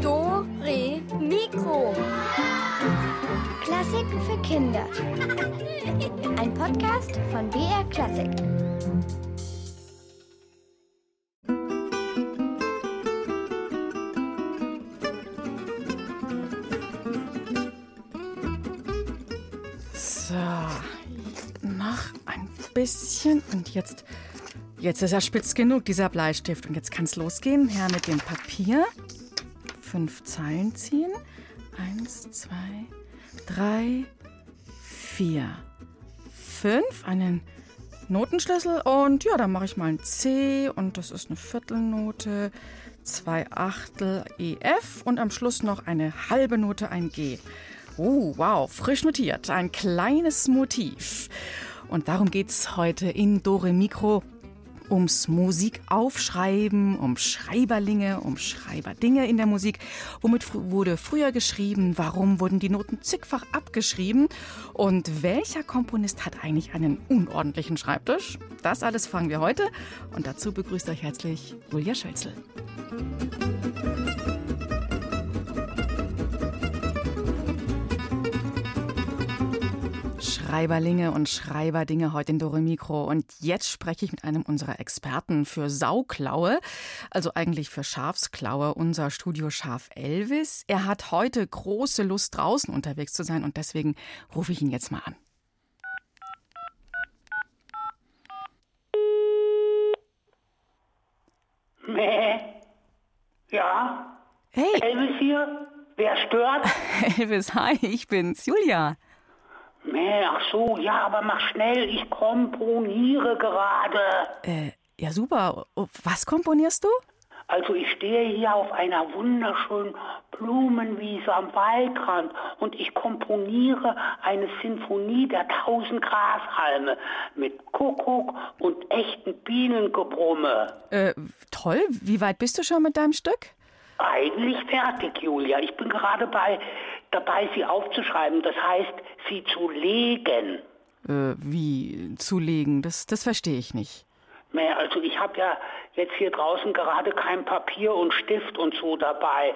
Do, Re, Mikro. Klassiken für Kinder. Ein Podcast von BR Klassik. So, noch ein bisschen und jetzt, jetzt ist er spitz genug, dieser Bleistift. Und jetzt kann es losgehen. Her mit dem Papier. Fünf Zeilen ziehen. Eins, zwei, drei, vier, fünf. Einen Notenschlüssel und ja, dann mache ich mal ein C und das ist eine Viertelnote, zwei Achtel EF und am Schluss noch eine halbe Note, ein G. Oh, wow, frisch notiert. Ein kleines Motiv. Und darum geht's heute in Dore Mikro ums Musikaufschreiben, um Schreiberlinge, um Schreiberdinge in der Musik. Womit fr wurde früher geschrieben? Warum wurden die Noten zigfach abgeschrieben? Und welcher Komponist hat eigentlich einen unordentlichen Schreibtisch? Das alles fragen wir heute. Und dazu begrüßt euch herzlich Julia Schölzel. Schreiberlinge und Schreiberdinge heute in Dore Mikro. Und jetzt spreche ich mit einem unserer Experten für Sauklaue, also eigentlich für Schafsklaue, unser Studioschaf Elvis. Er hat heute große Lust, draußen unterwegs zu sein und deswegen rufe ich ihn jetzt mal an. Mäh. Ja? Hey, Elvis hier? Wer stört? Elvis, hi, ich bin's, Julia. Mäh, ach so, ja, aber mach schnell, ich komponiere gerade. Äh, ja super. Oh, Was komponierst du? Also ich stehe hier auf einer wunderschönen Blumenwiese am Waldrand und ich komponiere eine Sinfonie der tausend Grashalme mit Kuckuck und echten Bienengebrumme. Äh, toll. Wie weit bist du schon mit deinem Stück? Eigentlich fertig, Julia. Ich bin gerade bei, dabei, sie aufzuschreiben. Das heißt, sie zu legen. Äh, wie zulegen? Das, das verstehe ich nicht. Naja, also ich habe ja jetzt hier draußen gerade kein Papier und Stift und so dabei.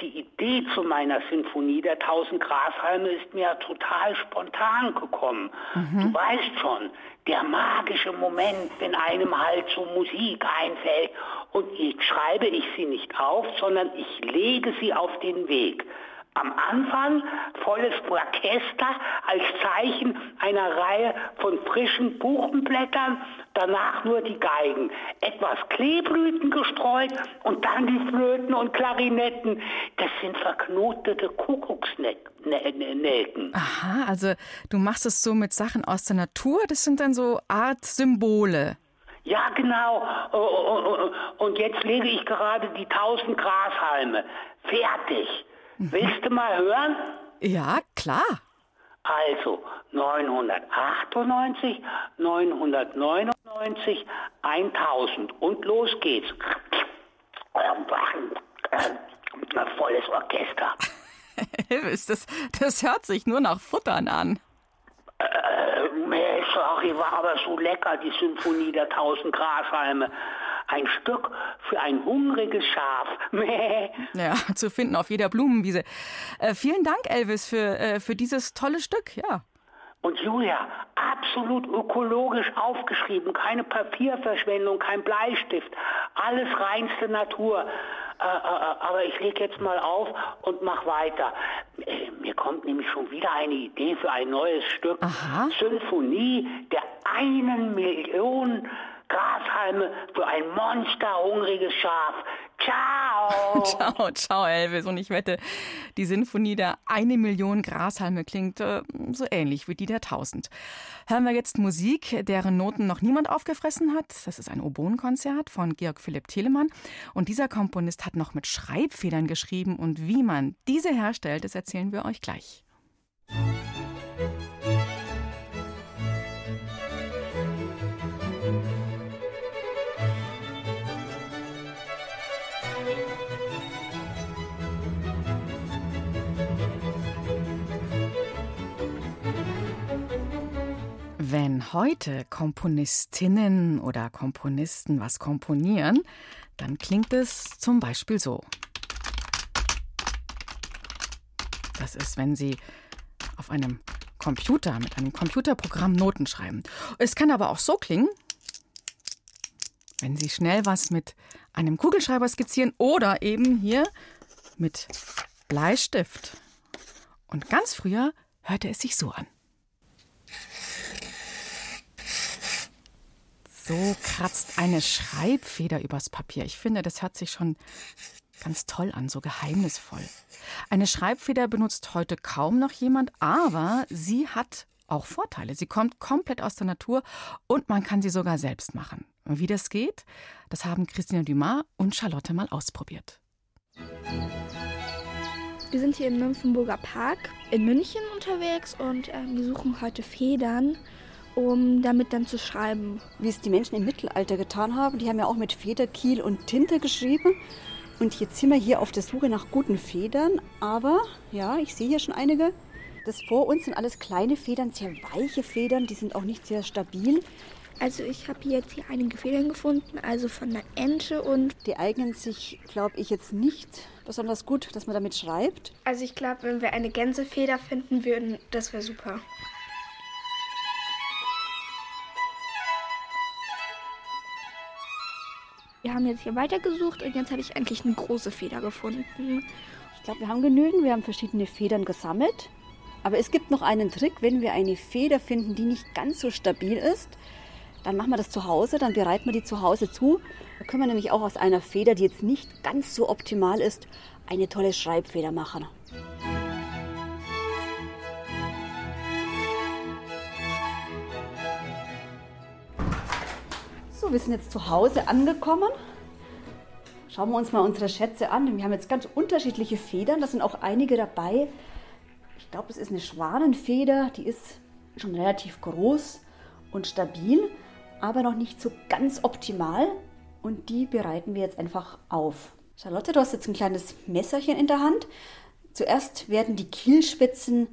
Die Idee zu meiner Sinfonie der tausend Grashalme ist mir total spontan gekommen. Du weißt schon, der magische Moment, wenn einem halt so Musik einfällt und jetzt schreibe ich sie nicht auf, sondern ich lege sie auf den Weg. Am Anfang volles Orchester als Zeichen einer Reihe von frischen Buchenblättern, danach nur die Geigen, etwas Kleeblüten gestreut und dann die Flöten und Klarinetten. Das sind verknotete Kuckucksnelken. Aha, also du machst es so mit Sachen aus der Natur, das sind dann so Art Symbole. Ja, genau. Und jetzt lege ich gerade die tausend Grashalme. Fertig. Willst du mal hören? Ja, klar. Also 998, 999, 1000 und los geht's. Volles Orchester. Elvis, das, das hört sich nur nach Futtern an. Äh, sorry, war aber so lecker, die Symphonie der tausend Grashalme. Ein Stück für ein hungriges Schaf. Mäh. Ja, zu finden auf jeder Blumenwiese. Äh, vielen Dank, Elvis, für, äh, für dieses tolle Stück. Ja. Und Julia, absolut ökologisch aufgeschrieben, keine Papierverschwendung, kein Bleistift, alles reinste Natur. Äh, äh, aber ich leg jetzt mal auf und mach weiter. Äh, Mir kommt nämlich schon wieder eine Idee für ein neues Stück. Aha. Symphonie der einen Million Grashalme für ein monsterhungriges Schaf. Ciao! Ciao, ciao, Elvis. Und ich wette, die Sinfonie der eine Million Grashalme klingt äh, so ähnlich wie die der tausend. Hören wir jetzt Musik, deren Noten noch niemand aufgefressen hat. Das ist ein Oboenkonzert von Georg Philipp Telemann. Und dieser Komponist hat noch mit Schreibfedern geschrieben. Und wie man diese herstellt, das erzählen wir euch gleich. Wenn heute Komponistinnen oder Komponisten was komponieren, dann klingt es zum Beispiel so. Das ist, wenn sie auf einem Computer mit einem Computerprogramm Noten schreiben. Es kann aber auch so klingen, wenn Sie schnell was mit einem Kugelschreiber skizzieren oder eben hier mit Bleistift. Und ganz früher hörte es sich so an. So kratzt eine Schreibfeder übers Papier. Ich finde, das hört sich schon ganz toll an, so geheimnisvoll. Eine Schreibfeder benutzt heute kaum noch jemand, aber sie hat auch Vorteile. Sie kommt komplett aus der Natur und man kann sie sogar selbst machen. Und wie das geht, das haben Christina Dumas und Charlotte mal ausprobiert. Wir sind hier im Nymphenburger Park in München unterwegs und äh, wir suchen heute Federn, um damit dann zu schreiben. Wie es die Menschen im Mittelalter getan haben, die haben ja auch mit Federkiel und Tinte geschrieben. Und jetzt sind wir hier auf der Suche nach guten Federn. Aber ja, ich sehe hier schon einige. Das vor uns sind alles kleine Federn, sehr weiche Federn, die sind auch nicht sehr stabil. Also ich habe jetzt hier einige Federn gefunden, also von einer Ente und... Die eignen sich, glaube ich, jetzt nicht besonders gut, dass man damit schreibt. Also ich glaube, wenn wir eine Gänsefeder finden würden, das wäre super. Wir haben jetzt hier weitergesucht und jetzt habe ich eigentlich eine große Feder gefunden. Ich glaube, wir haben genügend. Wir haben verschiedene Federn gesammelt. Aber es gibt noch einen Trick, wenn wir eine Feder finden, die nicht ganz so stabil ist, dann machen wir das zu Hause, dann bereiten wir die zu Hause zu. Da können wir nämlich auch aus einer Feder, die jetzt nicht ganz so optimal ist, eine tolle Schreibfeder machen. So, wir sind jetzt zu Hause angekommen. Schauen wir uns mal unsere Schätze an. Wir haben jetzt ganz unterschiedliche Federn. Da sind auch einige dabei. Ich glaube, es ist eine Schwanenfeder. Die ist schon relativ groß und stabil aber noch nicht so ganz optimal. Und die bereiten wir jetzt einfach auf. Charlotte, du hast jetzt ein kleines Messerchen in der Hand. Zuerst werden die Kielspitzen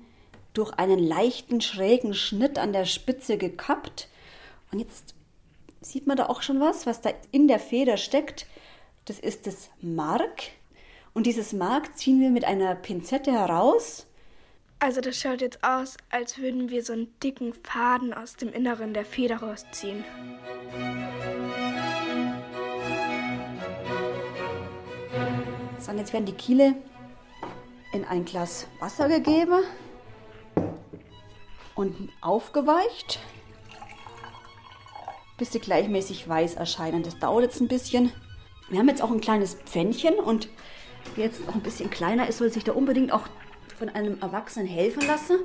durch einen leichten schrägen Schnitt an der Spitze gekappt. Und jetzt sieht man da auch schon was, was da in der Feder steckt. Das ist das Mark. Und dieses Mark ziehen wir mit einer Pinzette heraus. Also das schaut jetzt aus, als würden wir so einen dicken Faden aus dem Inneren der Feder rausziehen. So, und jetzt werden die Kiele in ein Glas Wasser gegeben und aufgeweicht, bis sie gleichmäßig weiß erscheinen. Das dauert jetzt ein bisschen. Wir haben jetzt auch ein kleines Pfännchen und wer jetzt noch ein bisschen kleiner ist, soll sich da unbedingt auch von einem Erwachsenen helfen lasse.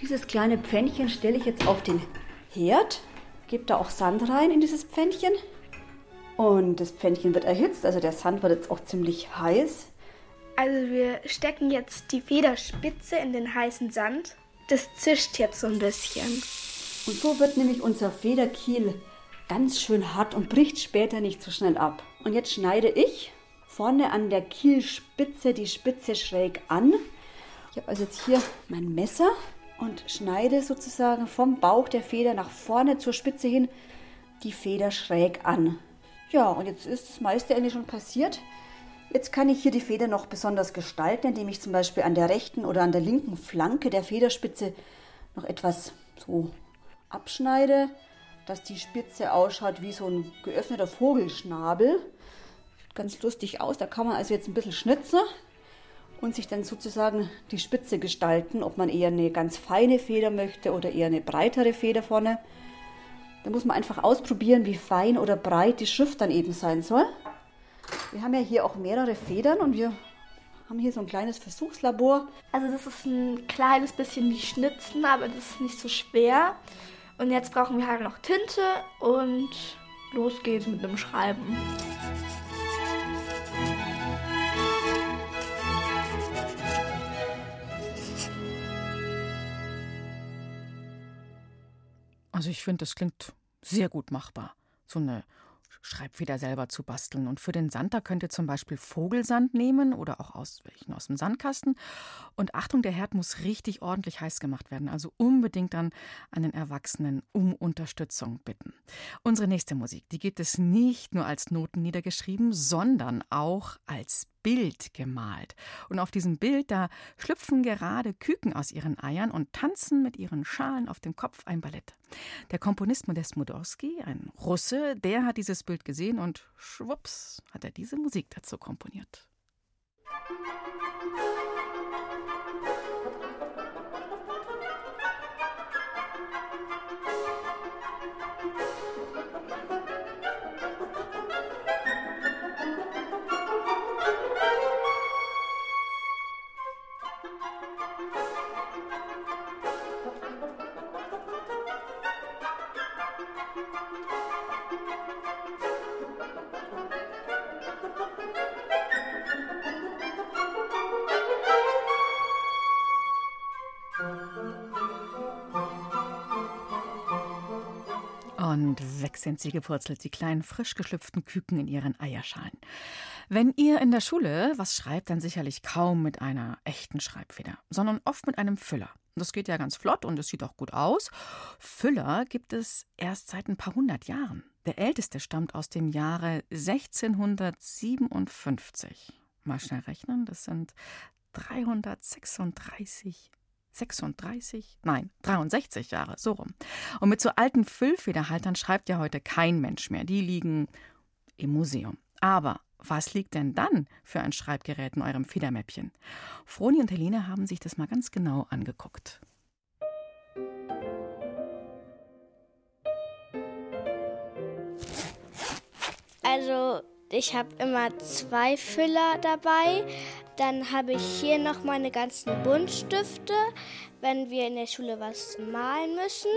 Dieses kleine Pfännchen stelle ich jetzt auf den Herd, gebe da auch Sand rein in dieses Pfännchen. Und das Pfännchen wird erhitzt, also der Sand wird jetzt auch ziemlich heiß. Also wir stecken jetzt die Federspitze in den heißen Sand. Das zischt jetzt so ein bisschen. Und so wird nämlich unser Federkiel ganz schön hart und bricht später nicht so schnell ab. Und jetzt schneide ich vorne an der Kielspitze die Spitze schräg an ich habe also jetzt hier mein Messer und schneide sozusagen vom Bauch der Feder nach vorne zur Spitze hin die Feder schräg an. Ja, und jetzt ist das meiste eigentlich schon passiert. Jetzt kann ich hier die Feder noch besonders gestalten, indem ich zum Beispiel an der rechten oder an der linken Flanke der Federspitze noch etwas so abschneide, dass die Spitze ausschaut wie so ein geöffneter Vogelschnabel. Ganz lustig aus. Da kann man also jetzt ein bisschen schnitzen und sich dann sozusagen die Spitze gestalten, ob man eher eine ganz feine Feder möchte oder eher eine breitere Feder vorne. Da muss man einfach ausprobieren, wie fein oder breit die Schrift dann eben sein soll. Wir haben ja hier auch mehrere Federn und wir haben hier so ein kleines Versuchslabor. Also das ist ein kleines bisschen wie Schnitzen, aber das ist nicht so schwer. Und jetzt brauchen wir halt noch Tinte und los geht's mit dem Schreiben. Also ich finde, das klingt sehr gut machbar. So eine Schreibfeder selber zu basteln. Und für den Sand, da könnt ihr zum Beispiel Vogelsand nehmen oder auch aus welchen aus dem Sandkasten. Und Achtung, der Herd muss richtig ordentlich heiß gemacht werden. Also unbedingt dann einen Erwachsenen um Unterstützung bitten. Unsere nächste Musik, die gibt es nicht nur als Noten niedergeschrieben, sondern auch als Bild gemalt. Und auf diesem Bild, da schlüpfen gerade Küken aus ihren Eiern und tanzen mit ihren Schalen auf dem Kopf ein Ballett. Der Komponist Modest Modorski, ein Russe, der hat dieses Bild gesehen und schwupps hat er diese Musik dazu komponiert. Musik Sind sie gepurzelt, die kleinen frisch geschlüpften Küken in ihren Eierschalen. Wenn ihr in der Schule was schreibt, dann sicherlich kaum mit einer echten Schreibfeder, sondern oft mit einem Füller. Das geht ja ganz flott und es sieht auch gut aus. Füller gibt es erst seit ein paar hundert Jahren. Der älteste stammt aus dem Jahre 1657. Mal schnell rechnen, das sind 336 36, nein, 63 Jahre, so rum. Und mit so alten Füllfederhaltern schreibt ja heute kein Mensch mehr. Die liegen im Museum. Aber was liegt denn dann für ein Schreibgerät in eurem Federmäppchen? Froni und Helene haben sich das mal ganz genau angeguckt. Also ich habe immer zwei Füller dabei. Dann habe ich hier noch meine ganzen Buntstifte, wenn wir in der Schule was malen müssen.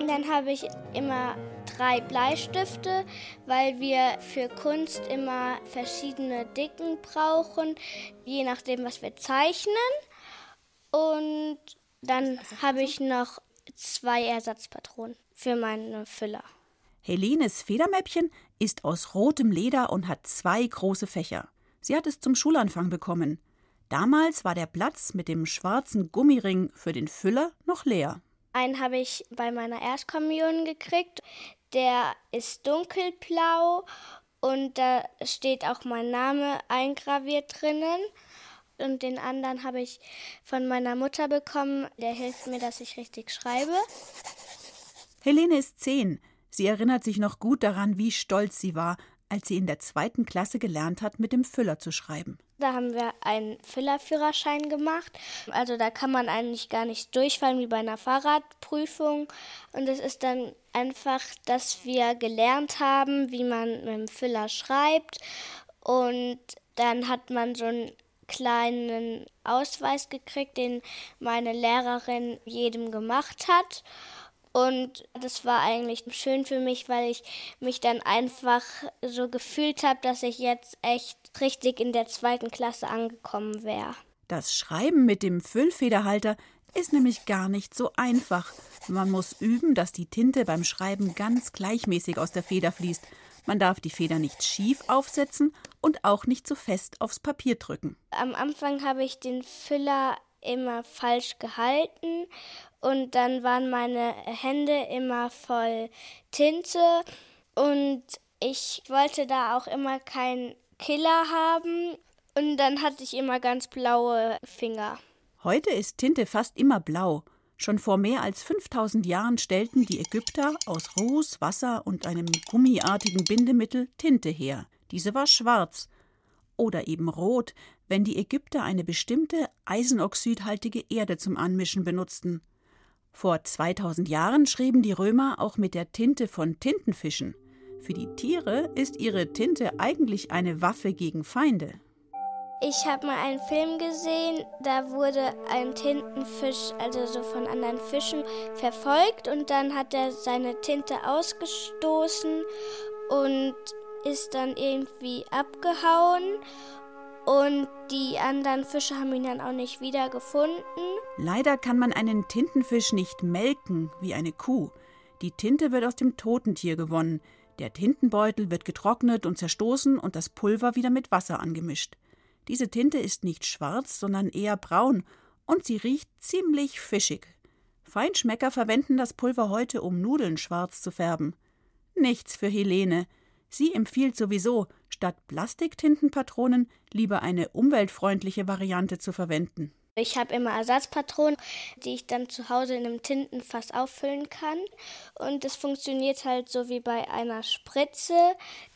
Und dann habe ich immer drei Bleistifte, weil wir für Kunst immer verschiedene Dicken brauchen, je nachdem, was wir zeichnen. Und dann habe ich noch zwei Ersatzpatronen für meine Füller. Helenes Federmäppchen ist aus rotem Leder und hat zwei große Fächer. Sie hat es zum Schulanfang bekommen. Damals war der Platz mit dem schwarzen Gummiring für den Füller noch leer. Einen habe ich bei meiner Erstkommunion gekriegt. Der ist dunkelblau und da steht auch mein Name eingraviert drinnen. Und den anderen habe ich von meiner Mutter bekommen. Der hilft mir, dass ich richtig schreibe. Helene ist zehn. Sie erinnert sich noch gut daran, wie stolz sie war, als sie in der zweiten Klasse gelernt hat, mit dem Füller zu schreiben. Da haben wir einen Füllerführerschein gemacht. Also da kann man eigentlich gar nicht durchfallen wie bei einer Fahrradprüfung. Und es ist dann einfach, dass wir gelernt haben, wie man mit dem Füller schreibt. Und dann hat man so einen kleinen Ausweis gekriegt, den meine Lehrerin jedem gemacht hat. Und das war eigentlich schön für mich, weil ich mich dann einfach so gefühlt habe, dass ich jetzt echt richtig in der zweiten Klasse angekommen wäre. Das Schreiben mit dem Füllfederhalter ist nämlich gar nicht so einfach. Man muss üben, dass die Tinte beim Schreiben ganz gleichmäßig aus der Feder fließt. Man darf die Feder nicht schief aufsetzen und auch nicht zu fest aufs Papier drücken. Am Anfang habe ich den Füller immer falsch gehalten und dann waren meine Hände immer voll Tinte und ich wollte da auch immer keinen Killer haben und dann hatte ich immer ganz blaue Finger. Heute ist Tinte fast immer blau. Schon vor mehr als 5000 Jahren stellten die Ägypter aus Ruß, Wasser und einem gummiartigen Bindemittel Tinte her. Diese war schwarz oder eben rot, wenn die Ägypter eine bestimmte eisenoxidhaltige Erde zum Anmischen benutzten. Vor 2000 Jahren schrieben die Römer auch mit der Tinte von Tintenfischen. Für die Tiere ist ihre Tinte eigentlich eine Waffe gegen Feinde. Ich habe mal einen Film gesehen, da wurde ein Tintenfisch, also so von anderen Fischen, verfolgt und dann hat er seine Tinte ausgestoßen und ist dann irgendwie abgehauen und die anderen Fische haben ihn dann auch nicht wieder gefunden. Leider kann man einen Tintenfisch nicht melken wie eine Kuh. Die Tinte wird aus dem toten Tier gewonnen. Der Tintenbeutel wird getrocknet und zerstoßen und das Pulver wieder mit Wasser angemischt. Diese Tinte ist nicht schwarz, sondern eher braun und sie riecht ziemlich fischig. Feinschmecker verwenden das Pulver heute, um Nudeln schwarz zu färben. Nichts für Helene. Sie empfiehlt sowieso, statt Plastiktintenpatronen lieber eine umweltfreundliche Variante zu verwenden. Ich habe immer Ersatzpatronen, die ich dann zu Hause in einem Tintenfass auffüllen kann. Und es funktioniert halt so wie bei einer Spritze,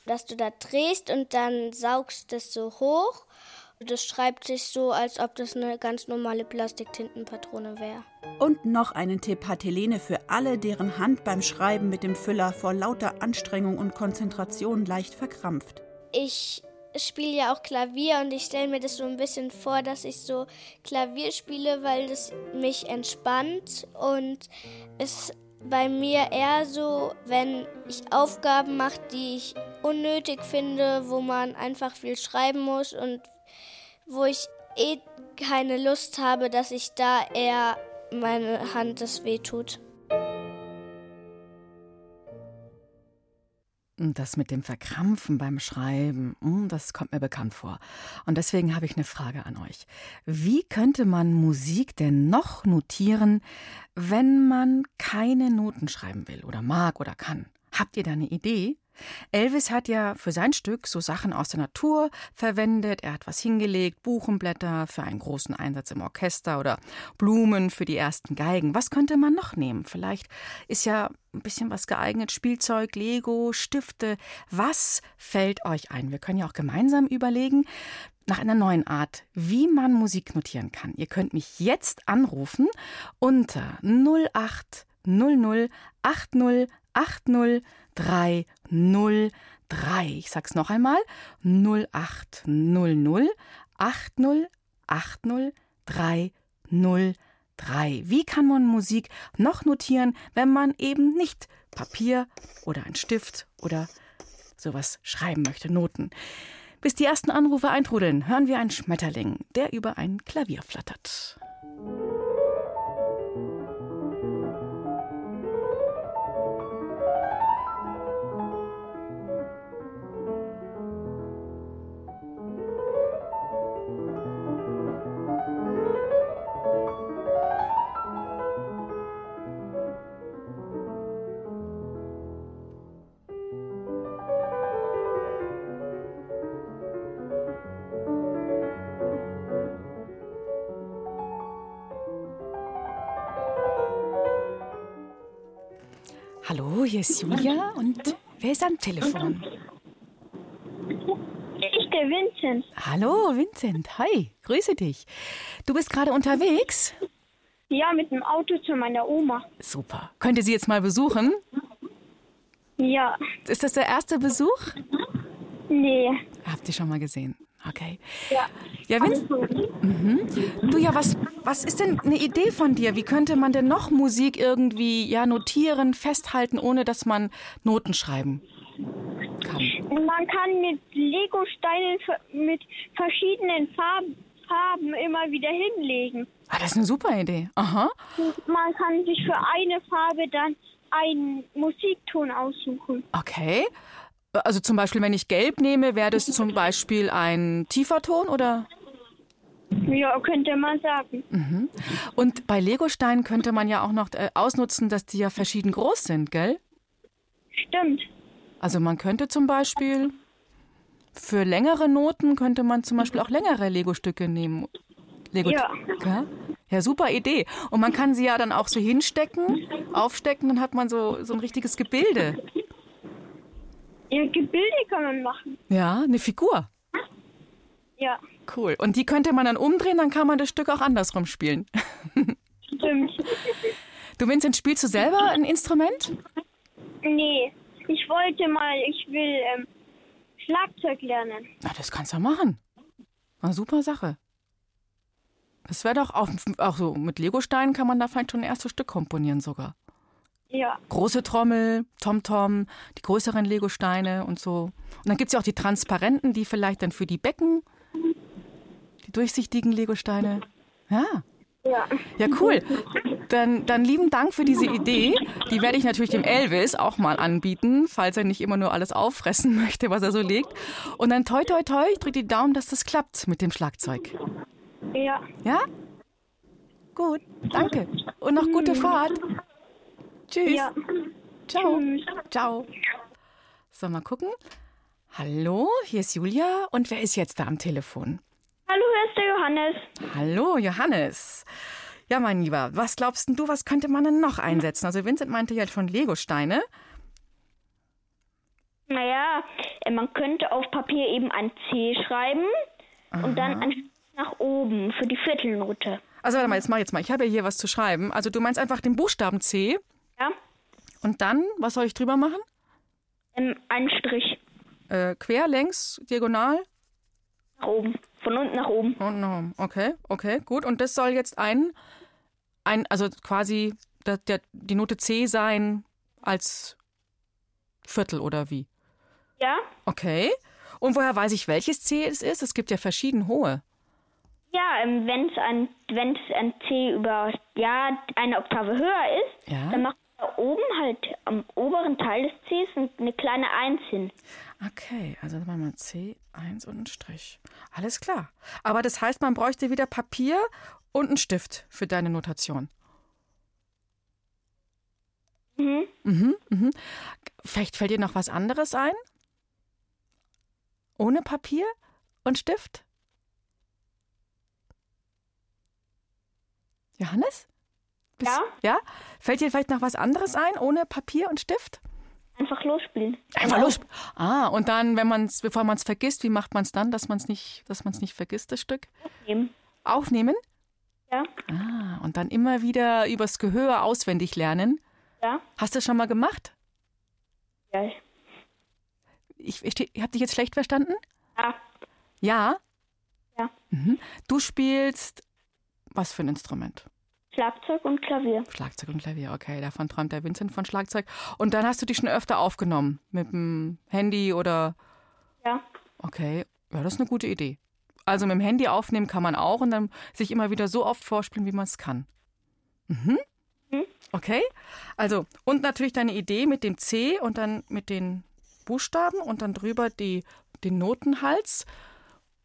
dass du da drehst und dann saugst es so hoch. Das schreibt sich so, als ob das eine ganz normale Plastiktintenpatrone wäre. Und noch einen Tipp hat Helene für alle, deren Hand beim Schreiben mit dem Füller vor lauter Anstrengung und Konzentration leicht verkrampft. Ich spiele ja auch Klavier und ich stelle mir das so ein bisschen vor, dass ich so Klavier spiele, weil das mich entspannt und es bei mir eher so, wenn ich Aufgaben mache, die ich unnötig finde, wo man einfach viel schreiben muss und wo ich eh keine Lust habe, dass ich da eher meine Hand das wehtut. Das mit dem Verkrampfen beim Schreiben, hm, das kommt mir bekannt vor. Und deswegen habe ich eine Frage an euch. Wie könnte man Musik denn noch notieren, wenn man keine Noten schreiben will oder mag oder kann? Habt ihr da eine Idee? Elvis hat ja für sein Stück so Sachen aus der Natur verwendet. Er hat was hingelegt, Buchenblätter für einen großen Einsatz im Orchester oder Blumen für die ersten Geigen. Was könnte man noch nehmen? Vielleicht ist ja ein bisschen was geeignet. Spielzeug, Lego, Stifte. Was fällt euch ein? Wir können ja auch gemeinsam überlegen nach einer neuen Art, wie man Musik notieren kann. Ihr könnt mich jetzt anrufen unter 0800 80 80 303. Ich sag's noch einmal: 0800 80 80 303. Wie kann man Musik noch notieren, wenn man eben nicht Papier oder ein Stift oder sowas schreiben möchte, Noten? Bis die ersten Anrufe eintrudeln, hören wir einen Schmetterling, der über ein Klavier flattert. Ist Julia und wer ist am Telefon? Ich, der Vincent. Hallo, Vincent. Hi, grüße dich. Du bist gerade unterwegs? Ja, mit dem Auto zu meiner Oma. Super. Könnt ihr sie jetzt mal besuchen? Ja. Ist das der erste Besuch? Nee. Habt ihr schon mal gesehen? Okay. Ja. Ja, Vincent. Mhm. Du ja, was, was ist denn eine Idee von dir? Wie könnte man denn noch Musik irgendwie ja notieren, festhalten, ohne dass man Noten schreiben kann? Man kann mit Lego-Steinen mit verschiedenen Farben, Farben immer wieder hinlegen. Ah, das ist eine super Idee. Aha. Man kann sich für eine Farbe dann einen Musikton aussuchen. Okay. Also zum Beispiel, wenn ich gelb nehme, wäre das zum Beispiel ein tiefer Ton oder? Ja, könnte man sagen. Mhm. Und bei Legosteinen könnte man ja auch noch äh, ausnutzen, dass die ja verschieden groß sind, gell? Stimmt. Also man könnte zum Beispiel für längere Noten könnte man zum Beispiel auch längere Lego-Stücke nehmen. Lego Ja. ja. Ja, super Idee. Und man kann sie ja dann auch so hinstecken, aufstecken, dann hat man so, so ein richtiges Gebilde. Ja, Gebilde kann man machen. Ja, eine Figur. Ja, Cool. Und die könnte man dann umdrehen, dann kann man das Stück auch andersrum spielen. stimmt. Du, Vincent, spielst du selber ein Instrument? nee, ich wollte mal, ich will ähm, Schlagzeug lernen. Na, das kannst du machen. Eine super Sache. Das wäre doch auch, auch so, mit Legosteinen kann man da vielleicht schon ein erstes Stück komponieren sogar. Ja, Große Trommel, Tom-Tom, die größeren Legosteine und so. Und dann gibt es ja auch die transparenten, die vielleicht dann für die Becken, die durchsichtigen Legosteine. Ja, ja. ja, cool. Dann, dann lieben Dank für diese Idee. Die werde ich natürlich dem Elvis auch mal anbieten, falls er nicht immer nur alles auffressen möchte, was er so legt. Und dann toi toi toi, ich drücke die Daumen, dass das klappt mit dem Schlagzeug. Ja. Ja? Gut, danke. Und noch gute Fahrt. Tschüss. Ja. Ciao. Ciao. So, mal gucken. Hallo, hier ist Julia. Und wer ist jetzt da am Telefon? Hallo, hier ist der Johannes. Hallo, Johannes. Ja, mein Lieber, was glaubst denn du, was könnte man denn noch einsetzen? Also Vincent meinte ja schon Legosteine. Naja, man könnte auf Papier eben ein C schreiben und dann ein nach oben für die Viertelnote. Also warte mal, jetzt mach ich jetzt mal. Ich habe ja hier was zu schreiben. Also du meinst einfach den Buchstaben C Ja? und dann, was soll ich drüber machen? Ähm, einen Strich Äh, quer, längs, diagonal? nach oben. Von unten nach oben. Und nach oben. Okay, okay, gut. Und das soll jetzt ein, ein also quasi der, der, die Note C sein als Viertel oder wie? Ja? Okay. Und woher weiß ich, welches C es ist? Es gibt ja verschieden hohe. Ja, ähm, wenn es ein, wenn's ein C über ja, eine Oktave höher ist, Ja. dann macht da oben halt am oberen Teil des Cs ein- eine kleine Eins hin. Okay, also machen wir C, 1 und einen Strich. Alles klar. Aber das heißt, man bräuchte wieder Papier und einen Stift für deine Notation. Mhm. Mhm, mhm. Vielleicht fällt dir noch was anderes ein? Ohne Papier und Stift? Johannes? Bist- Ja? Ja? Fällt dir vielleicht noch was anderes ein, ohne Papier und Stift? Einfach losspielen. Einfach los. Ah, und dann, wenn man's, bevor man es vergisst, wie macht man es dann, dass man es nicht, dass man es nicht vergisst, das Stück? Nehmen. Aufnehmen? Ja? Ah, und dann immer wieder übers Gehör auswendig lernen. Ja? Hast du das schon mal gemacht? Ja. Ich, ich, ich habe dich jetzt schlecht verstanden? Ja. Ja? Ja. Mhm. Du spielst was für ein Instrument? Schlagzeug und Klavier. Schlagzeug und Klavier, okay. Davon träumt der Vincent von Schlagzeug. Und dann hast du dich schon öfter aufgenommen mit dem Handy oder. Ja. Okay, ja, das ist eine gute Idee. Also mit dem Handy aufnehmen kann man auch und dann sich immer wieder so oft vorspielen, wie man es kann. Mhm. Mhm. Okay, also und natürlich deine Idee mit dem C und dann mit den Buchstaben und dann drüber die, den Notenhals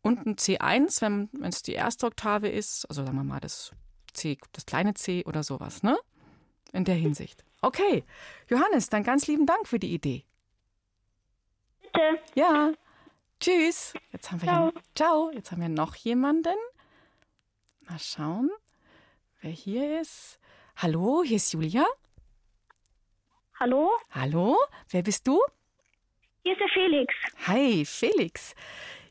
und ein C1, wenn es die erste Oktave ist, also sagen wir mal das C, das kleine C oder sowas, ne? In der Hinsicht. Okay, Johannes, dann ganz lieben Dank für die Idee. Bitte. Ja. Tschüss. Jetzt haben wir Ciao. Ja, ciao. Jetzt haben wir noch jemanden. Mal schauen, wer hier ist. Hallo, hier ist Julia. Hallo? Hallo, wer bist du? Hier ist der Felix. Hi, Felix.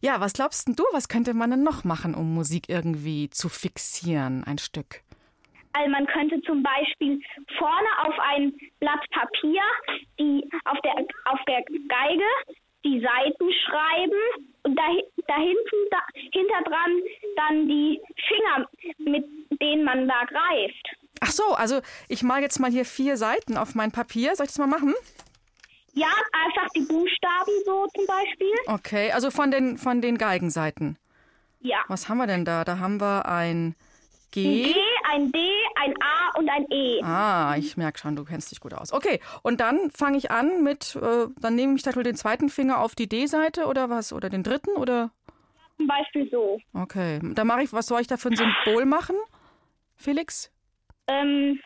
Ja, was glaubst denn du, was könnte man denn noch machen, um Musik irgendwie zu fixieren, ein Stück? Also man könnte zum Beispiel vorne auf ein Blatt Papier die auf der auf der Geige die Seiten schreiben und da, da hinten da, hinter dran dann die Finger, mit denen man da greift. Ach so, also ich mal jetzt mal hier vier Seiten auf mein Papier. Soll ich das mal machen? Ja, einfach die Buchstaben so zum Beispiel. Okay, also von den, von den Geigenseiten. Ja. Was haben wir denn da? Da haben wir ein G. Ein G, ein D, ein A und ein E. Ah, ich merke schon, du kennst dich gut aus. Okay, und dann fange ich an mit, äh, dann nehme ich da wohl den zweiten Finger auf die D-Seite oder was? Oder den dritten oder? Zum Beispiel so. Okay, dann mache ich, was soll ich da für ein Symbol machen, Felix? Ähm,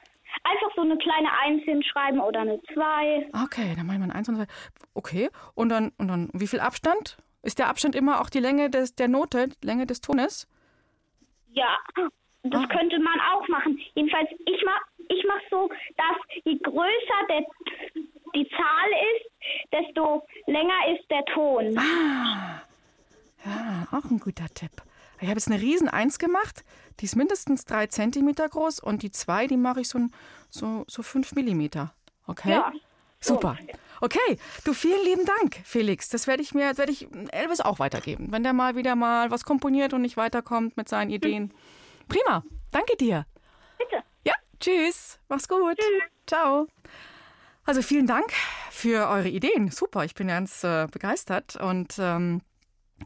einfach so eine kleine Eins hinschreiben oder eine Zwei. Okay, dann mache ich mal ein Eins und zwei. Okay, und dann, und dann, wie viel Abstand? Ist der Abstand immer auch die Länge des, der Note, die Länge des Tones? Ja, das könnte man auch machen. Jedenfalls, ich mach, ich mach so, dass je größer der, die Zahl ist, desto länger ist der Ton. Ja, auch ein guter Tipp. Ich habe jetzt eine riesen Eins gemacht, die ist mindestens drei Zentimeter groß und die zwei, die mache ich so, so, so fünf Millimeter. Okay? Ja. Super. Okay, du vielen lieben Dank, Felix. Das werde ich mir, das werde ich Elvis auch weitergeben, wenn der mal wieder mal was komponiert und nicht weiterkommt mit seinen Ideen. Prima. Danke dir. Bitte. Ja, tschüss. Mach's gut. Ciao. Also vielen Dank für eure Ideen. Super, ich bin ganz äh, begeistert und ähm,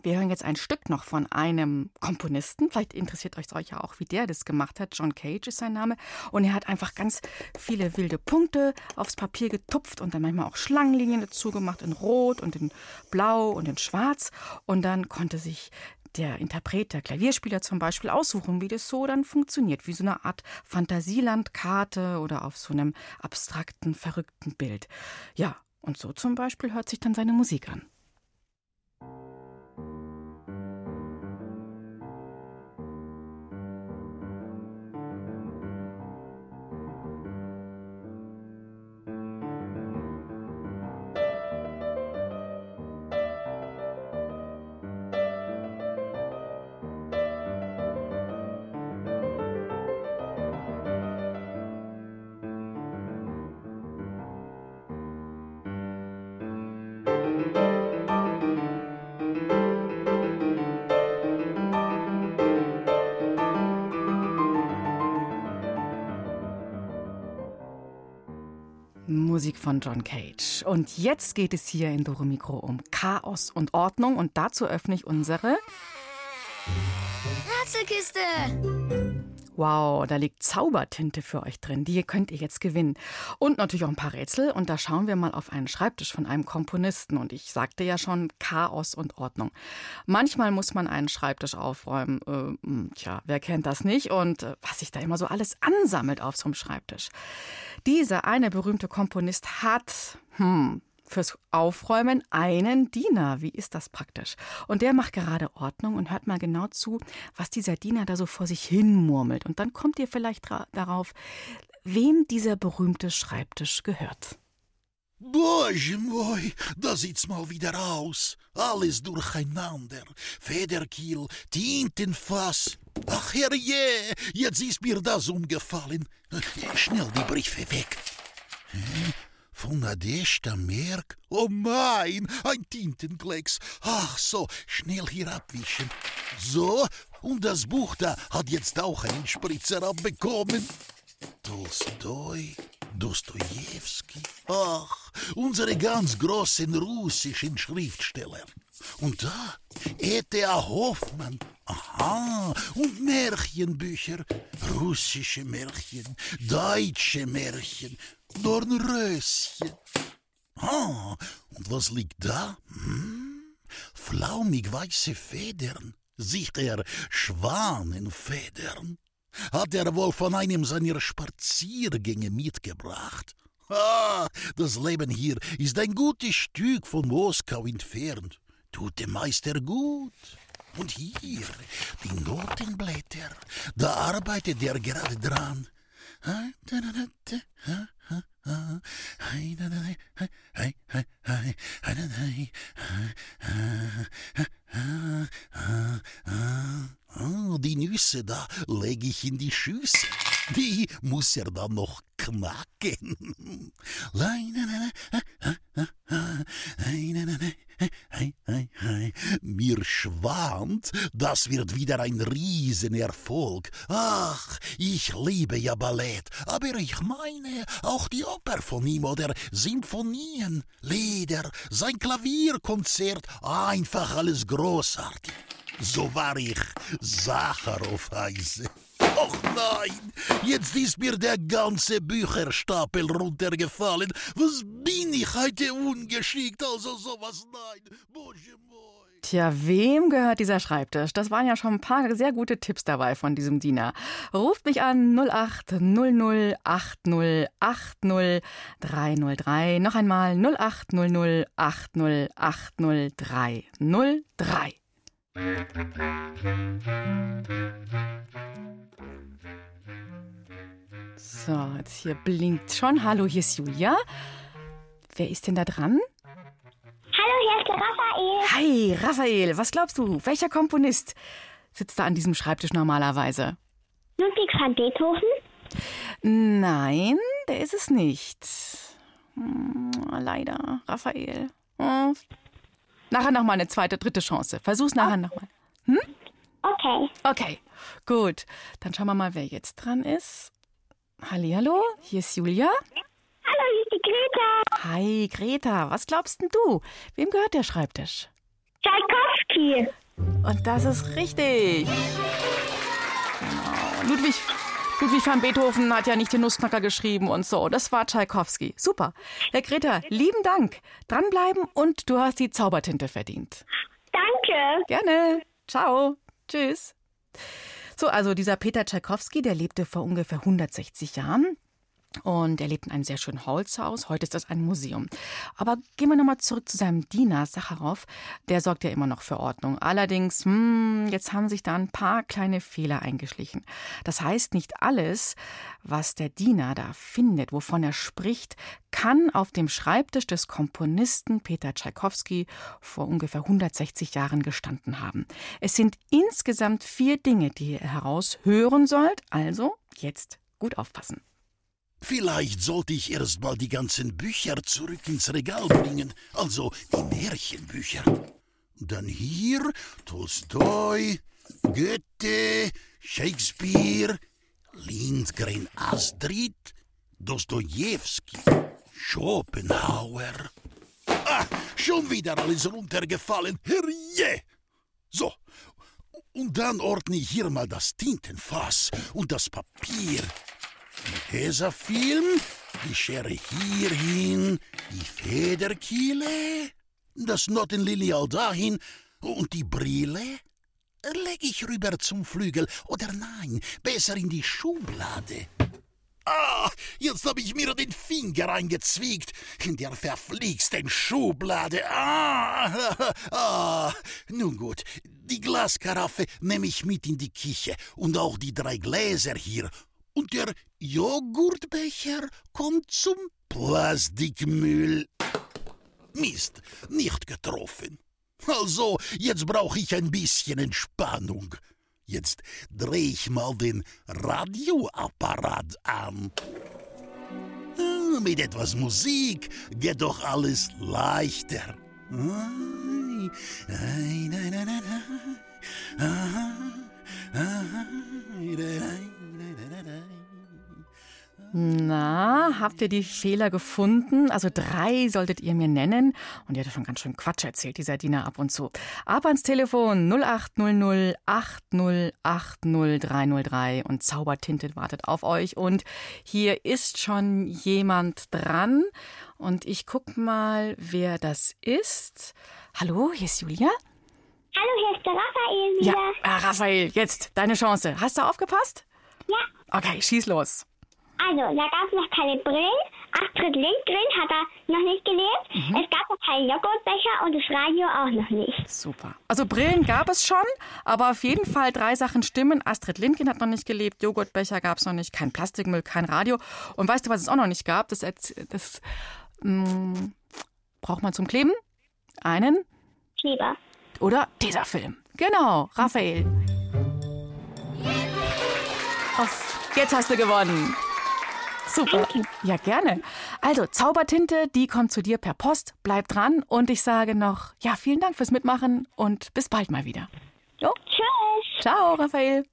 Wir hören jetzt ein Stück noch von einem Komponisten. Vielleicht interessiert euch ja auch, wie der das gemacht hat. John Cage ist sein Name. Und er hat einfach ganz viele wilde Punkte aufs Papier getupft und dann manchmal auch Schlangenlinien dazu gemacht in Rot und in Blau und in Schwarz. Und dann konnte sich der Interpret, der Klavierspieler zum Beispiel, aussuchen, wie das so dann funktioniert, wie so eine Art Fantasielandkarte oder auf so einem abstrakten, verrückten Bild. Ja, und so zum Beispiel hört sich dann seine Musik an. Musik von John Cage. Und jetzt geht es hier in Doro Mikro um Chaos und Ordnung und dazu öffne ich unsere Rätselkiste. Wow, da liegt Zaubertinte für euch drin. Die könnt ihr jetzt gewinnen. Und natürlich auch ein paar Rätsel. Und da schauen wir mal auf einen Schreibtisch von einem Komponisten. Und ich sagte ja schon Chaos und Ordnung. Manchmal muss man einen Schreibtisch aufräumen. Äh, hm, tja, wer kennt das nicht? Und äh, was sich da immer so alles ansammelt auf so einem Schreibtisch. Dieser eine berühmte Komponist hat, hm, fürs Aufräumen einen Diener. Wie ist das praktisch? Und der macht gerade Ordnung und hört mal genau zu, was dieser Diener da so vor sich hin murmelt. Und dann kommt ihr vielleicht darauf, wem dieser berühmte Schreibtisch gehört. Boje moi, da sieht's mal wieder aus. Alles durcheinander. Federkiel, Tintenfass. Ach herrje, jetzt ist mir das umgefallen. Schnell die Briefe weg. Hm? Von Nadeshda Merk? Oh mein, ein Tintenklecks. Ach so, schnell hier abwischen. So, und das Buch da hat jetzt auch einen Spritzer abbekommen. Tolstoi, Dostojewski. Ach, unsere ganz großen russischen Schriftsteller. Und da E.T.A. Hoffmann. Aha, und Märchenbücher. Russische Märchen, deutsche Märchen, Dornröschen. Ah, und was liegt da? Hm? Flaumig weiße Federn. Sicher Schwanenfedern. Hat er wohl von einem seiner Spaziergänge mitgebracht. Ah, das Leben hier ist ein gutes Stück von Moskau entfernt. Tut dem Meister gut. Und hier, die Notenblätter, da arbeitet er gerade dran. Die Nüsse da lege ich in die Schüssel. Die muss er dann noch knacken. Mir schwant, das wird wieder ein Riesenerfolg. Ach, ich liebe ja Ballett, aber ich meine auch die Oper von ihm oder Symphonien, Lieder, sein Klavierkonzert, einfach alles großartig. So war ich Sacharow-Heise. Och nein, jetzt ist mir der ganze Bücherstapel runtergefallen. Was bin ich heute ungeschickt? Also sowas, nein. Bože moj. Tja, wem gehört dieser Schreibtisch? Das waren ja schon ein paar sehr gute Tipps dabei von diesem Diener. Ruft mich an 0800 80 80 303. Noch einmal 0800 80 80 303. So, jetzt hier blinkt schon. Hallo, hier ist Julia. Wer ist denn da dran? Hallo, hier ist der Raphael. Hi, Raphael. Was glaubst du? Welcher Komponist sitzt da an diesem Schreibtisch normalerweise? Ludwig van Beethoven? Nein, der ist es nicht. Hm, leider, Raphael. Nachher nochmal eine zweite, dritte Chance. Versuch's nachher nochmal. Hm? Okay. Okay, gut. Dann schauen wir mal, wer jetzt dran ist. Hallihallo, hier ist Julia. Hallo, hier ist die Greta. Hi, Greta. Was glaubst denn du? Wem gehört der Schreibtisch? Tchaikovsky. Und das ist richtig. Genau. Ludwig, Ludwig van Beethoven hat ja nicht den Nussknacker geschrieben und so. Das war Tchaikovsky. Super. Herr Greta, lieben Dank. Dranbleiben und du hast die Zaubertinte verdient. Danke. Gerne. Ciao. Tschüss. So, also dieser Peter Tschaikowski, der lebte vor ungefähr 160 Jahren. Und er lebt in einem sehr schönen Holzhaus. Heute ist das ein Museum. Aber gehen wir nochmal zurück zu seinem Diener, Sacharow. Der sorgt ja immer noch für Ordnung. Allerdings, hm, jetzt haben sich da ein paar kleine Fehler eingeschlichen. Das heißt, nicht alles, was der Diener da findet, wovon er spricht, kann auf dem Schreibtisch des Komponisten Peter Tschaikowski vor ungefähr 160 Jahren gestanden haben. Es sind insgesamt vier Dinge, die ihr heraushören sollt. Also jetzt gut aufpassen. Vielleicht sollte ich erst mal die ganzen Bücher zurück ins Regal bringen, also die Märchenbücher. Dann hier Tolstoi, Goethe, Shakespeare, Lindgren Astrid, Dostojewski, Schopenhauer. Ah, schon wieder alles runtergefallen, herrje! So, und dann ordne ich hier mal das Tintenfass und das Papier. Den Tesafilm, die Schere hier hin, die Federkiele, das Nottenlilial dahin und die Brille leg ich rüber zum Flügel oder nein, besser in die Schublade. Ah, jetzt habe ich mir den Finger eingezwiegt in der verflixten Schublade. Ah, ah, nun gut, die Glaskaraffe nehme ich mit in die Küche und auch die drei Gläser hier. Und der Joghurtbecher kommt zum Plastikmüll. Mist, nicht getroffen. Also, jetzt brauche ich ein bisschen Entspannung. Jetzt dreh ich mal den Radioapparat an. Ah, Mit etwas Musik geht doch alles leichter. Ei, ei, ei, ei, ei, ei. Aha, aha, Na, habt ihr die Fehler gefunden? Also drei solltet ihr mir nennen. Und ihr habt schon ganz schön Quatsch erzählt, dieser Diener ab und zu. Ab ans Telefon 0800 8080303 und Zaubertinte wartet auf euch. Und hier ist schon jemand dran. Und ich guck mal, wer das ist. Hallo, hier ist Julia. Hallo, hier ist der Raphael wieder. Ja, ah, Raphael, jetzt deine Chance. Hast du aufgepasst? Ja. Okay, schieß los. Also, da gab es noch keine Brillen. Astrid Lindgren hat da noch nicht gelebt. Es gab noch keinen Joghurtbecher und das Radio auch noch nicht. Super. Also Brillen gab es schon, aber auf jeden Fall drei Sachen stimmen. Astrid Lindgren hat noch nicht gelebt, Joghurtbecher gab es noch nicht, kein Plastikmüll, kein Radio. Und weißt du, was es auch noch nicht gab? Das, das mm, braucht man zum Kleben? Einen Kleber. oder Tesafilm. Genau, Raphael. Auf, jetzt hast du gewonnen. Super. Ja, gerne. Also, Zaubertinte, die kommt zu dir per Post. Bleib dran und ich sage noch, ja, vielen Dank fürs Mitmachen und bis bald mal wieder. Jo. Tschüss. Ciao, Raphael.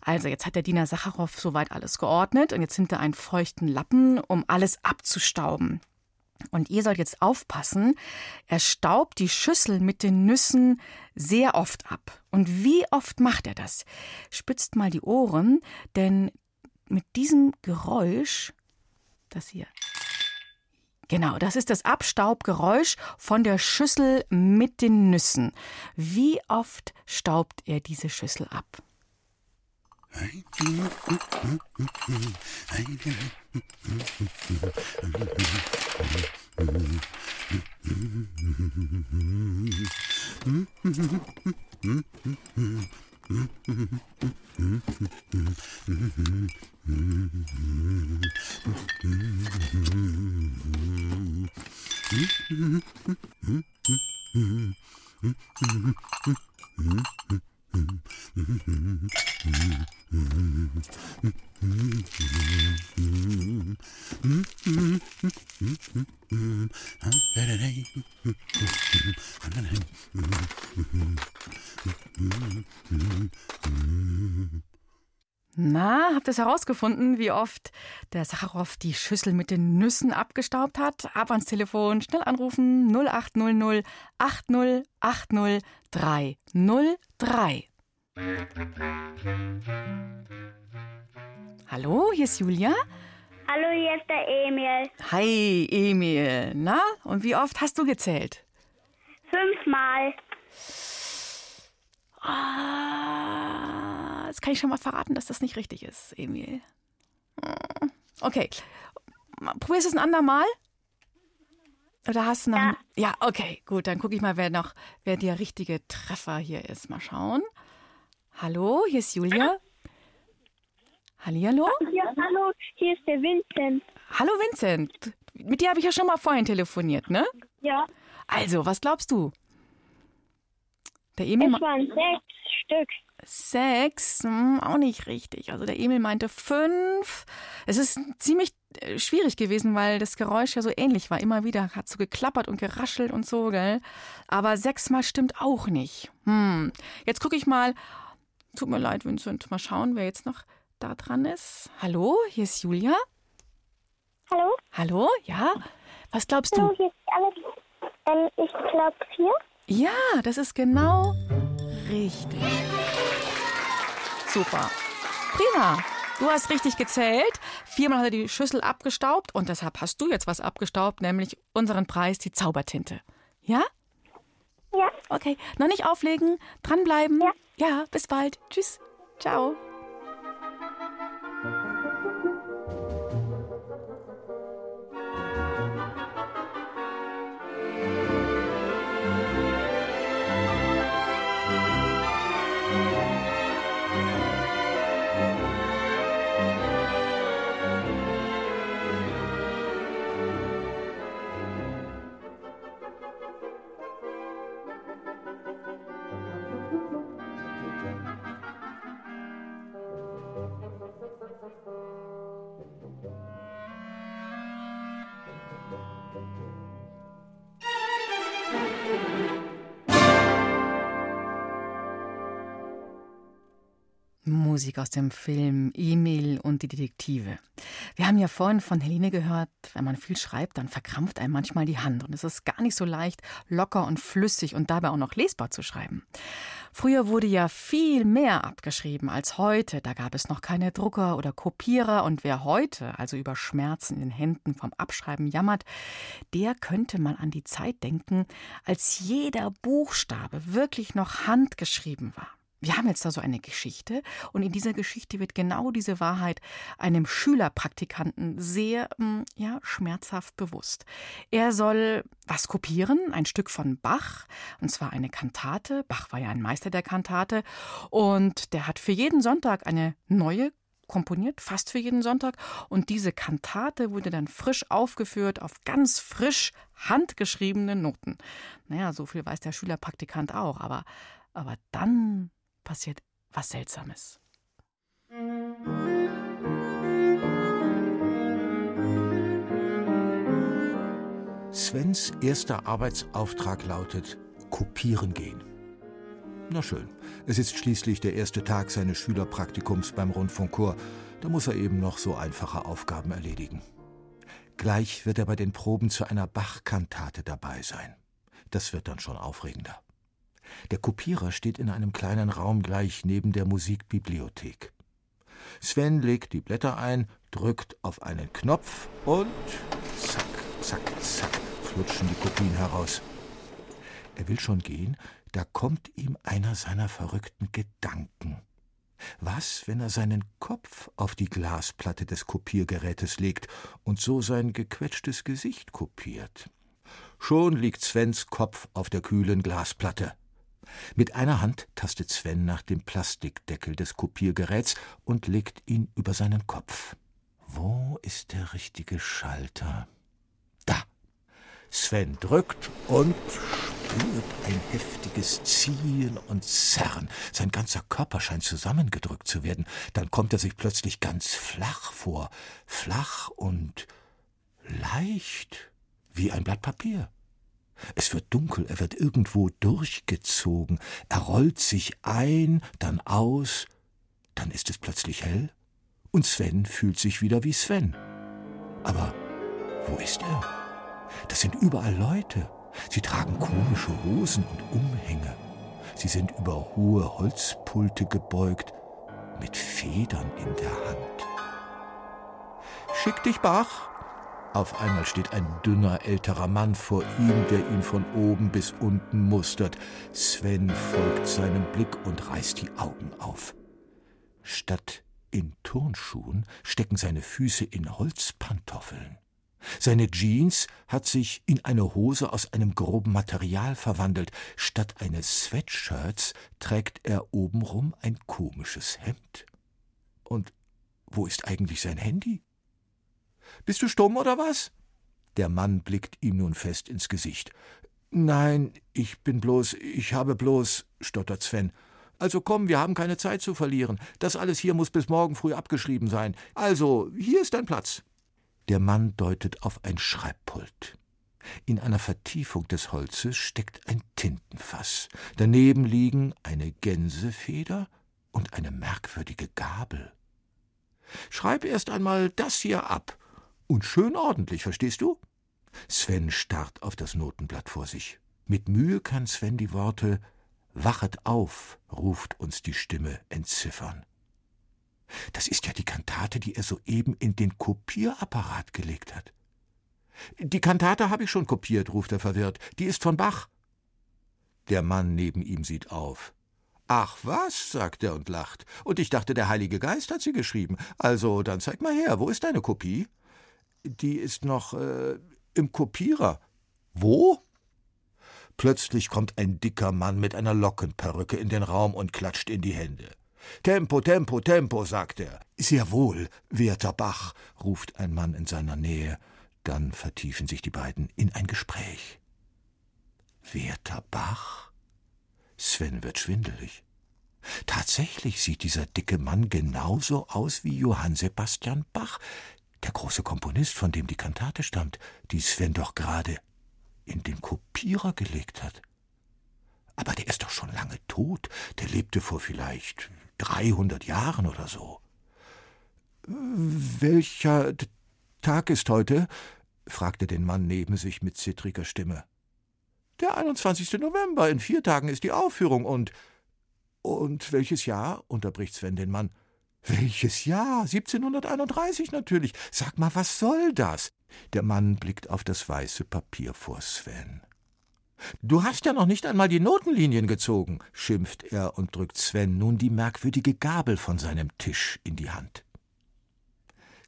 Also, jetzt hat der Diener Sacharow soweit alles geordnet und jetzt nimmt er einen feuchten Lappen, um alles abzustauben. Und ihr sollt jetzt aufpassen, er staubt die Schüssel mit den Nüssen sehr oft ab. Und wie oft macht er das? Spitzt mal die Ohren, denn mit diesem Geräusch, das hier. Genau, das ist das Abstaubgeräusch von der Schüssel mit den Nüssen. Wie oft staubt er diese Schüssel ab? Mm-hmm. Habt ihr es herausgefunden, wie oft der Sacharow die Schüssel mit den Nüssen abgestaubt hat? Ab ans Telefon, schnell anrufen 0800 80 80 303. Hallo, hier ist Julia. Hallo, hier ist der Emil. Hi, Emil. Na, und wie oft hast du gezählt? Fünfmal. Ah, jetzt kann ich schon mal verraten, dass das nicht richtig ist, Emil. Hm, Okay. Probierst du es ein andermal? Oder hast du noch. Ja, ja okay, gut. Dann gucke ich mal, wer noch, wer der richtige Treffer hier ist. Mal schauen. Hallo, hier ist Julia. Hallihallo? Ja, hallo, hier ist der Vincent. Hallo Vincent. Mit dir habe ich ja schon mal vorhin telefoniert, ne? Ja. Also, was glaubst du? Der Emil Es waren sechs Stück. Sechs? Hm, auch nicht richtig. Also der Emil meinte fünf. Es ist ziemlich äh, schwierig gewesen, weil das Geräusch ja so ähnlich war. Immer wieder hat so geklappert und geraschelt und so, gell? Aber sechsmal stimmt auch nicht. Hm. Jetzt gucke ich mal. Tut mir leid, Vincent. Mal schauen, wer jetzt noch da dran ist. Hallo, hier ist Julia. Hallo? Hallo, ja? Was glaubst du? Hallo, hier ist Alex. Ähm, ich glaube vier. Ja, das ist genau richtig. Super. Prima. Du hast richtig gezählt. Viermal hat er die Schüssel abgestaubt und deshalb hast du jetzt was abgestaubt, nämlich unseren Preis, die Zaubertinte. Ja? Ja. Okay. Noch nicht auflegen, dranbleiben. Ja. Ja, bis bald. Tschüss. Ciao. Musik aus dem Film Emil und die Detektive. Wir haben ja vorhin von Helene gehört, wenn man viel schreibt, dann verkrampft einem manchmal die Hand und es ist gar nicht so leicht, locker und flüssig und dabei auch noch lesbar zu schreiben. Früher wurde ja viel mehr abgeschrieben als heute. Da gab es noch keine Drucker oder Kopierer und wer heute also über Schmerzen in den Händen vom Abschreiben jammert, der könnte mal an die Zeit denken, als jeder Buchstabe wirklich noch handgeschrieben war. Wir haben jetzt da so eine Geschichte und in dieser Geschichte wird genau diese Wahrheit einem Schülerpraktikanten sehr mm, ja, schmerzhaft bewusst. Er soll was kopieren, ein Stück von Bach, und zwar eine Kantate. Bach war ja ein Meister der Kantate und der hat für jeden Sonntag eine neue komponiert, fast für jeden Sonntag. Und diese Kantate wurde dann frisch aufgeführt auf ganz frisch handgeschriebene Noten. Naja, so viel weiß der Schülerpraktikant auch, aber, aber dann passiert was Seltsames. Svens erster Arbeitsauftrag lautet Kopieren gehen. Na schön, es ist schließlich der erste Tag seines Schülerpraktikums beim Rundfunkchor. Da muss er eben noch so einfache Aufgaben erledigen. Gleich wird er bei den Proben zu einer Bach-Kantate dabei sein. Das wird dann schon aufregender. Der Kopierer steht in einem kleinen Raum gleich neben der Musikbibliothek. Sven legt die Blätter ein, drückt auf einen Knopf und zack, zack, zack flutschen die Kopien heraus. Er will schon gehen, da kommt ihm einer seiner verrückten Gedanken. Was, wenn er seinen Kopf auf die Glasplatte des Kopiergerätes legt und so sein gequetschtes Gesicht kopiert? Schon liegt Svens Kopf auf der kühlen Glasplatte. Mit einer Hand tastet Sven nach dem Plastikdeckel des Kopiergeräts und legt ihn über seinen Kopf. Wo ist der richtige Schalter? Da. Sven drückt und spürt ein heftiges Ziehen und Zerren. Sein ganzer Körper scheint zusammengedrückt zu werden. Dann kommt er sich plötzlich ganz flach vor. Flach und leicht wie ein Blatt Papier. Es wird dunkel, er wird irgendwo durchgezogen, er rollt sich ein, dann aus, dann ist es plötzlich hell Und Sven fühlt sich wieder wie Sven. Aber wo ist er? Das sind überall Leute. Sie tragen komische Hosen und Umhänge. Sie sind über hohe Holzpulte gebeugt, mit Federn in der Hand. Schick dich, Bach! Auf einmal steht ein dünner älterer Mann vor ihm, der ihn von oben bis unten mustert. Sven folgt seinem Blick und reißt die Augen auf. Statt in Turnschuhen stecken seine Füße in Holzpantoffeln. Seine Jeans hat sich in eine Hose aus einem groben Material verwandelt. Statt eines Sweatshirts trägt er obenrum ein komisches Hemd. Und wo ist eigentlich sein Handy? Bist du stumm oder was? Der Mann blickt ihm nun fest ins Gesicht. Nein, ich bin bloß, ich habe bloß, stottert Sven. Also komm, wir haben keine Zeit zu verlieren. Das alles hier muss bis morgen früh abgeschrieben sein. Also, hier ist dein Platz. Der Mann deutet auf ein Schreibpult. In einer Vertiefung des Holzes steckt ein Tintenfass. Daneben liegen eine Gänsefeder und eine merkwürdige Gabel. Schreib erst einmal das hier ab. Und schön ordentlich, verstehst du? Sven starrt auf das Notenblatt vor sich. Mit Mühe kann Sven die Worte Wachet auf, ruft uns die Stimme entziffern. Das ist ja die Kantate, die er soeben in den Kopierapparat gelegt hat. Die Kantate habe ich schon kopiert, ruft er verwirrt. Die ist von Bach. Der Mann neben ihm sieht auf. Ach was, sagt er und lacht. Und ich dachte, der Heilige Geist hat sie geschrieben. Also, dann zeig mal her, wo ist deine Kopie? Die ist noch äh, im Kopierer. Wo? Plötzlich kommt ein dicker Mann mit einer Lockenperücke in den Raum und klatscht in die Hände. Tempo, Tempo, Tempo, sagt er. Sehr wohl, werter Bach, ruft ein Mann in seiner Nähe. Dann vertiefen sich die beiden in ein Gespräch. Werter Bach? Sven wird schwindelig. Tatsächlich sieht dieser dicke Mann genauso aus wie Johann Sebastian Bach, der große Komponist, von dem die Kantate stammt, die Sven doch gerade in den Kopierer gelegt hat. Aber der ist doch schon lange tot. Der lebte vor vielleicht 300 Jahren oder so. Welcher Tag ist heute? fragte den Mann neben sich mit zittriger Stimme. Der 21. November, in vier Tagen ist die Aufführung und. Und welches Jahr? unterbricht Sven den Mann. Welches Jahr? 1731 natürlich. Sag mal, was soll das? Der Mann blickt auf das weiße Papier vor Sven. Du hast ja noch nicht einmal die Notenlinien gezogen, schimpft er und drückt Sven nun die merkwürdige Gabel von seinem Tisch in die Hand.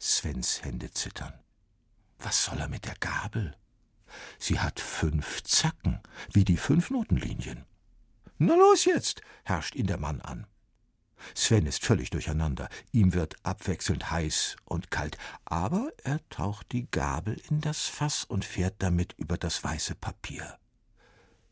Svens Hände zittern. Was soll er mit der Gabel? Sie hat fünf Zacken, wie die fünf Notenlinien. Na los jetzt, herrscht ihn der Mann an. Sven ist völlig durcheinander. Ihm wird abwechselnd heiß und kalt, aber er taucht die Gabel in das Fass und fährt damit über das weiße Papier.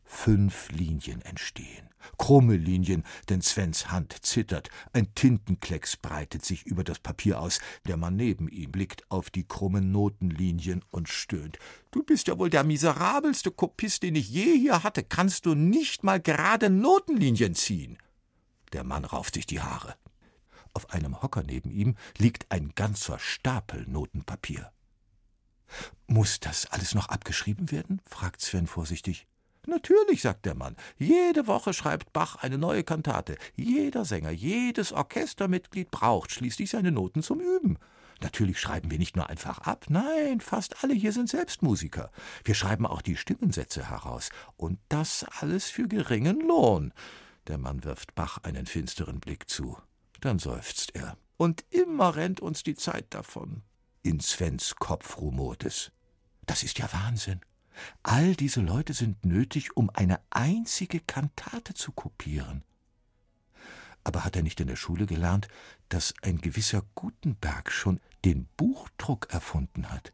Fünf Linien entstehen. Krumme Linien, denn Svens Hand zittert. Ein Tintenklecks breitet sich über das Papier aus. Der Mann neben ihm blickt auf die krummen Notenlinien und stöhnt. Du bist ja wohl der miserabelste Kopist, den ich je hier hatte. Kannst du nicht mal gerade Notenlinien ziehen? Der Mann rauft sich die Haare. Auf einem Hocker neben ihm liegt ein ganzer Stapel Notenpapier. Muss das alles noch abgeschrieben werden? fragt Sven vorsichtig. Natürlich, sagt der Mann. Jede Woche schreibt Bach eine neue Kantate. Jeder Sänger, jedes Orchestermitglied braucht schließlich seine Noten zum Üben. Natürlich schreiben wir nicht nur einfach ab, nein, fast alle hier sind Selbstmusiker. Wir schreiben auch die Stimmensätze heraus. Und das alles für geringen Lohn. Der Mann wirft Bach einen finsteren Blick zu. Dann seufzt er. Und immer rennt uns die Zeit davon. In Svens Kopf rumort es. Das ist ja Wahnsinn. All diese Leute sind nötig, um eine einzige Kantate zu kopieren. Aber hat er nicht in der Schule gelernt, dass ein gewisser Gutenberg schon den Buchdruck erfunden hat?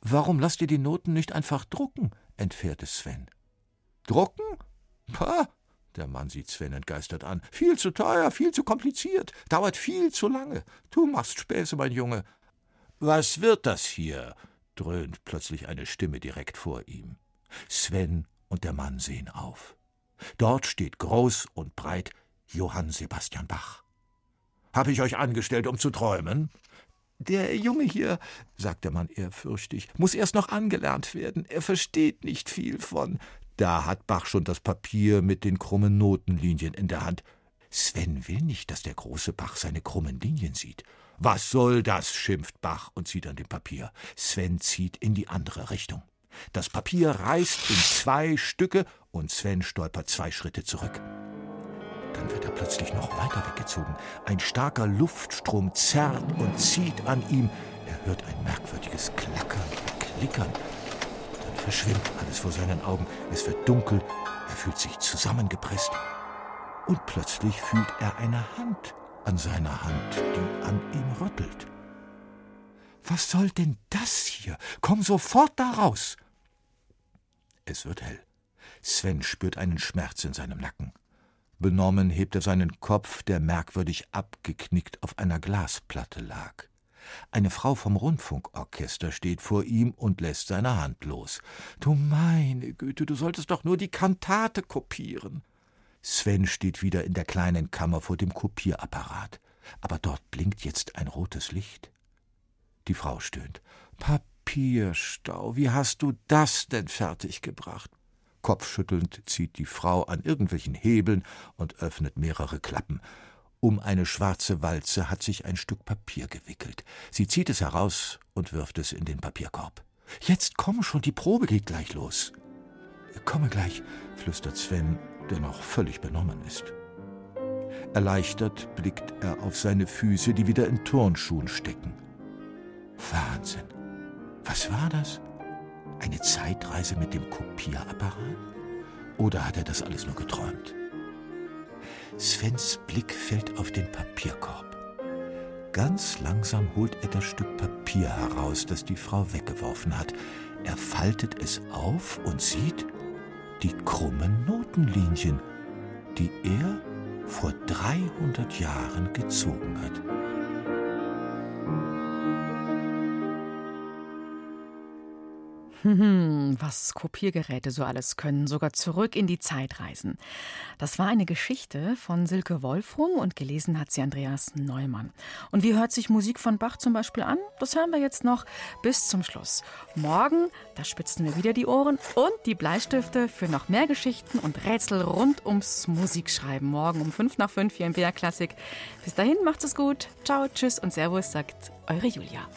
Warum lasst ihr die Noten nicht einfach drucken? entfährte Sven. Drucken? Pah! Der Mann sieht Sven entgeistert an. Viel zu teuer, viel zu kompliziert, dauert viel zu lange. Du machst Späße, mein Junge. Was wird das hier? dröhnt plötzlich eine Stimme direkt vor ihm. Sven und der Mann sehen auf. Dort steht groß und breit Johann Sebastian Bach. Habe ich euch angestellt, um zu träumen? Der Junge hier, sagt der Mann ehrfürchtig, muss erst noch angelernt werden. Er versteht nicht viel von. Da hat Bach schon das Papier mit den krummen Notenlinien in der Hand. Sven will nicht, dass der große Bach seine krummen Linien sieht. Was soll das? schimpft Bach und zieht an dem Papier. Sven zieht in die andere Richtung. Das Papier reißt in zwei Stücke und Sven stolpert zwei Schritte zurück. Dann wird er plötzlich noch weiter weggezogen. Ein starker Luftstrom zerrt und zieht an ihm. Er hört ein merkwürdiges Klackern und Klickern. Verschwimmt alles vor seinen Augen. Es wird dunkel. Er fühlt sich zusammengepresst. Und plötzlich fühlt er eine Hand an seiner Hand, die an ihm rüttelt. Was soll denn das hier? Komm sofort da raus! Es wird hell. Sven spürt einen Schmerz in seinem Nacken. Benommen hebt er seinen Kopf, der merkwürdig abgeknickt auf einer Glasplatte lag. Eine Frau vom Rundfunkorchester steht vor ihm und lässt seine Hand los. Du meine Güte, du solltest doch nur die Kantate kopieren. Sven steht wieder in der kleinen Kammer vor dem Kopierapparat. Aber dort blinkt jetzt ein rotes Licht. Die Frau stöhnt. Papierstau, wie hast du das denn fertiggebracht? Kopfschüttelnd zieht die Frau an irgendwelchen Hebeln und öffnet mehrere Klappen. Um eine schwarze Walze hat sich ein Stück Papier gewickelt. Sie zieht es heraus und wirft es in den Papierkorb. Jetzt komm schon, die Probe geht gleich los. Komme gleich, flüstert Sven, der noch völlig benommen ist. Erleichtert blickt er auf seine Füße, die wieder in Turnschuhen stecken. Wahnsinn. Was war das? Eine Zeitreise mit dem Kopierapparat? Oder hat er das alles nur geträumt? Svens Blick fällt auf den Papierkorb. Ganz langsam holt er das Stück Papier heraus, das die Frau weggeworfen hat. Er faltet es auf und sieht die krummen Notenlinien, die er vor 300 Jahren gezogen hat. Was Kopiergeräte so alles können, sogar zurück in die Zeit reisen. Das war eine Geschichte von Silke Wolfrum und gelesen hat sie Andreas Neumann. Und wie hört sich Musik von Bach zum Beispiel an? Das hören wir jetzt noch bis zum Schluss. Morgen, da spitzen wir wieder die Ohren und die Bleistifte für noch mehr Geschichten und Rätsel rund ums Musikschreiben. Morgen um 5 nach 5 hier im BR Klassik. Bis dahin, macht es gut. Ciao, tschüss und Servus, sagt eure Julia.